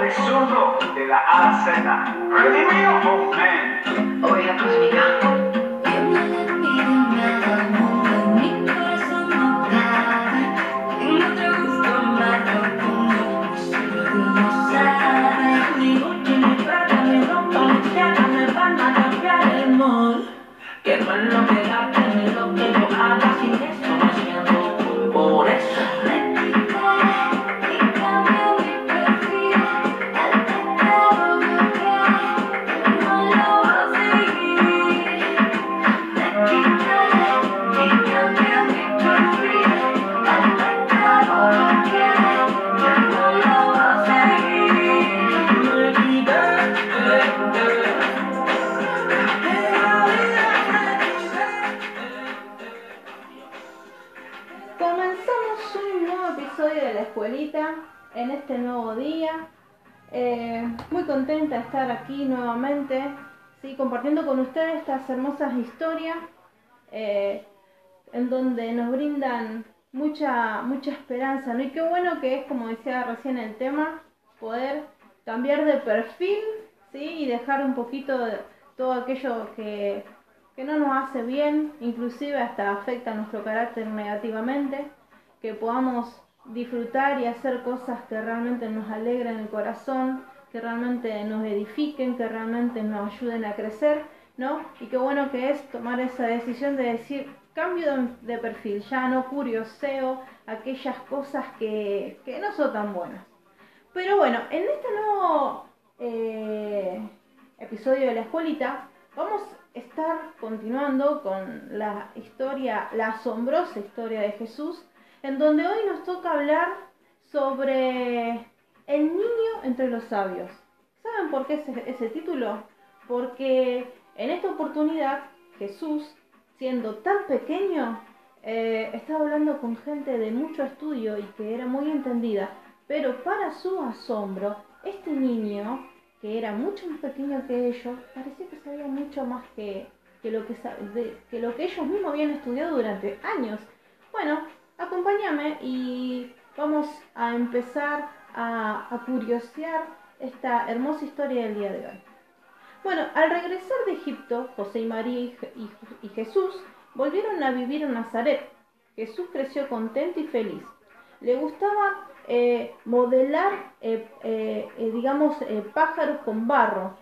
de la A a Z. Up, oh. Oiga, pues Eh, muy contenta de estar aquí nuevamente, ¿sí? compartiendo con ustedes estas hermosas historias eh, en donde nos brindan mucha, mucha esperanza. ¿no? Y qué bueno que es, como decía recién el tema, poder cambiar de perfil ¿sí? y dejar un poquito de todo aquello que, que no nos hace bien, inclusive hasta afecta nuestro carácter negativamente, que podamos disfrutar y hacer cosas que realmente nos alegren el corazón, que realmente nos edifiquen, que realmente nos ayuden a crecer, ¿no? Y qué bueno que es tomar esa decisión de decir, cambio de, perfil, ya no curioseo aquellas cosas que, que no son tan buenas. Pero bueno, en este nuevo eh, episodio de la escuelita vamos a estar continuando con la historia, la asombrosa historia de Jesús, en donde hoy nos toca hablar sobre el niño entre los sabios. ¿Saben por qué ese, ese título? Porque en esta oportunidad Jesús, siendo tan pequeño, eh, estaba hablando con gente de mucho estudio y que era muy entendida, pero para su asombro, este niño, que era mucho más pequeño que ellos, parecía que sabía mucho más que, que lo, que, de- que lo que ellos mismos habían estudiado durante años. Bueno, acompáñame y vamos a empezar a, curiosear esta hermosa historia del día de hoy. Bueno, al regresar de Egipto, José y María y, Je- y- y Jesús volvieron a vivir en Nazaret. Jesús creció contento y feliz. Le gustaba eh, modelar, eh, eh, digamos, pájaros con barro,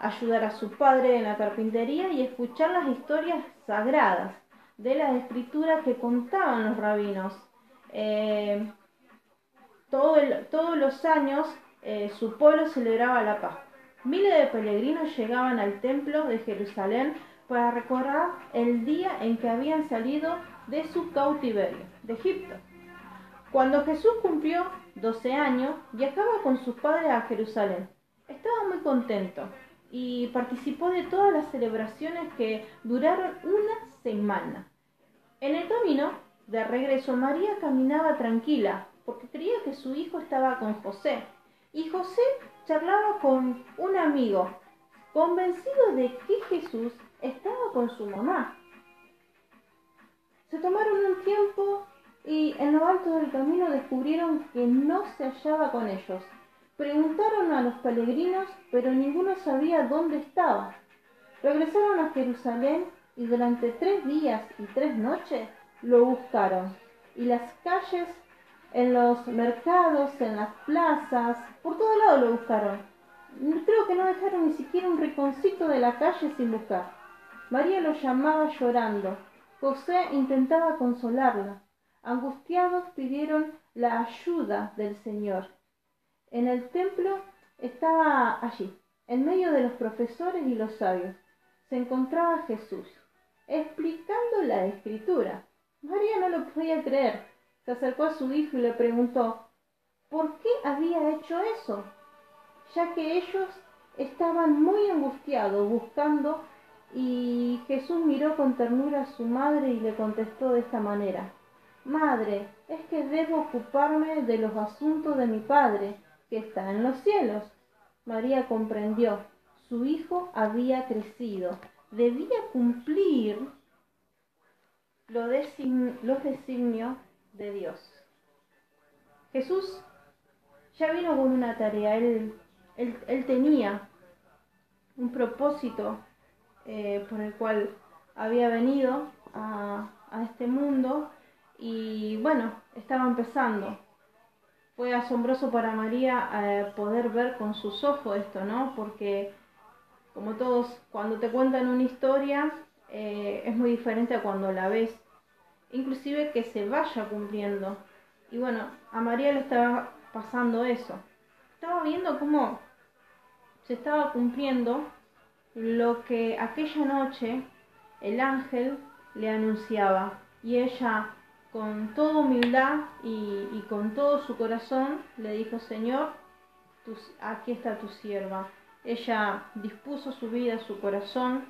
ayudar a su padre en la carpintería y escuchar las historias sagradas de las escrituras que contaban los rabinos. Eh, todo todos los años eh, su pueblo celebraba la Pascua. Miles de peregrinos llegaban al templo de Jerusalén para recordar el día en que habían salido de su cautiverio, de Egipto. Cuando Jesús cumplió 12 años, viajaba con sus padres a Jerusalén. Estaba muy contento y participó de todas las celebraciones que duraron una semana. En el camino de regreso, María caminaba tranquila porque creía que su hijo estaba con José. Y José charlaba con un amigo, convencido de que Jesús estaba con su mamá. Se tomaron un tiempo y en lo alto del camino descubrieron que no se hallaba con ellos. Preguntaron a los peregrinos, pero ninguno sabía dónde estaba. Regresaron a Jerusalén y durante tres días y tres noches lo buscaron. Y las calles, en los mercados, en las plazas, por todo lado lo buscaron. Creo que no dejaron ni siquiera un rinconcito de la calle sin buscar. María lo llamaba llorando. José intentaba consolarla. Angustiados pidieron la ayuda del Señor. En el templo estaba allí, en medio de los profesores y los sabios, se encontraba Jesús, explicando la escritura. María no lo podía creer. Se acercó a su hijo y le preguntó por qué había hecho eso, ya que ellos estaban muy angustiados buscando y Jesús miró con ternura a su madre y le contestó de esta manera, Madre, es que debo ocuparme de los asuntos de mi Padre, que está en los cielos. María comprendió, su hijo había crecido, debía cumplir los designios de Dios. Jesús ya vino con una tarea, él, él, él tenía un propósito eh, por el cual había venido a, a este mundo y bueno, estaba empezando. Fue asombroso para María eh, poder ver con sus ojos esto, ¿no? Porque como todos, cuando te cuentan una historia eh, es muy diferente a cuando la ves, inclusive que se vaya cumpliendo. Y bueno, a María le estaba pasando eso. Estaba viendo cómo se estaba cumpliendo lo que aquella noche el ángel le anunciaba. Y ella, con toda humildad y, y con todo su corazón, le dijo, Señor, aquí está tu sierva. Ella dispuso su vida, su corazón,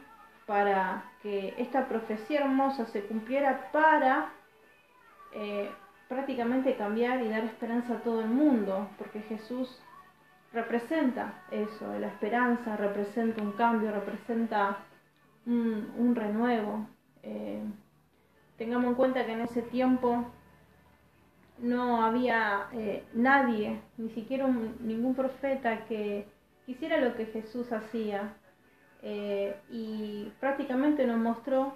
para que esta profecía hermosa se cumpliera para eh, prácticamente cambiar y dar esperanza a todo el mundo, porque Jesús representa eso, la esperanza, representa un cambio, representa un, renuevo. Eh, tengamos en cuenta que en ese tiempo no había eh, nadie, ni siquiera ningún profeta que quisiera lo que Jesús hacía. Eh, y prácticamente nos mostró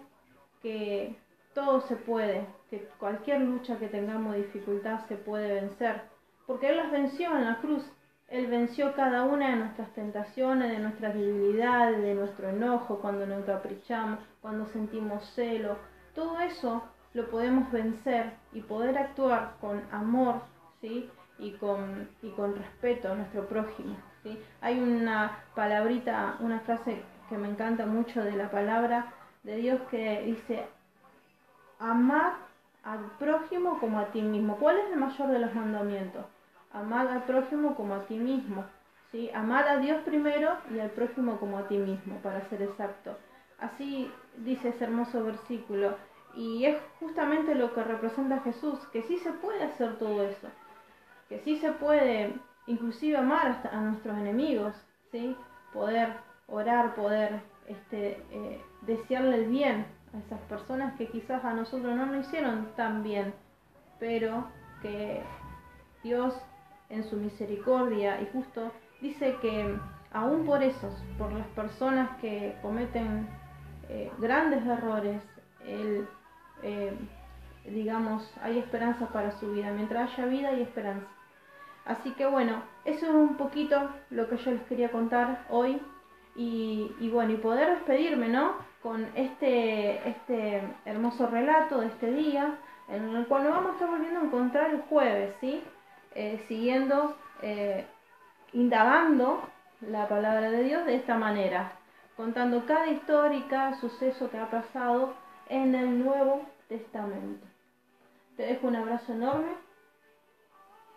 que todo se puede, que cualquier lucha que tengamos dificultad se puede vencer, porque Él las venció en la cruz. Él venció cada una de nuestras tentaciones, de nuestras debilidades, de nuestro enojo, cuando nos caprichamos, cuando sentimos celo. Todo eso lo podemos vencer y poder actuar con amor, ¿sí? Y con, y con respeto a nuestro prójimo, ¿sí? Hay una palabrita, una frase que me encanta mucho de la palabra de Dios que dice, amar al prójimo como a ti mismo. ¿Cuál es el mayor de los mandamientos? Amar al prójimo como a ti mismo. ¿sí? Amar a Dios primero y al prójimo como a ti mismo, para ser exacto. Así dice ese hermoso versículo. Y es justamente lo que representa Jesús, que sí se puede hacer todo eso, que sí se puede inclusive amar hasta a nuestros enemigos, ¿sí? poder orar, poder este, eh, desearle el bien a esas personas que quizás a nosotros no nos hicieron tan bien, pero que Dios en su misericordia y justo dice que aún por esos, por las personas que cometen eh, grandes errores, Él, eh, digamos, hay esperanza para su vida. Mientras haya vida hay esperanza. Así que bueno, eso es un poquito lo que yo les quería contar hoy y, bueno, y poder despedirme, ¿no? Con este, este hermoso relato de este día, en el cual nos vamos a estar volviendo a encontrar el jueves, ¿sí? Eh, siguiendo, eh, indagando la palabra de Dios de esta manera, contando cada historia y cada suceso que ha pasado en el Nuevo Testamento. Te dejo un abrazo enorme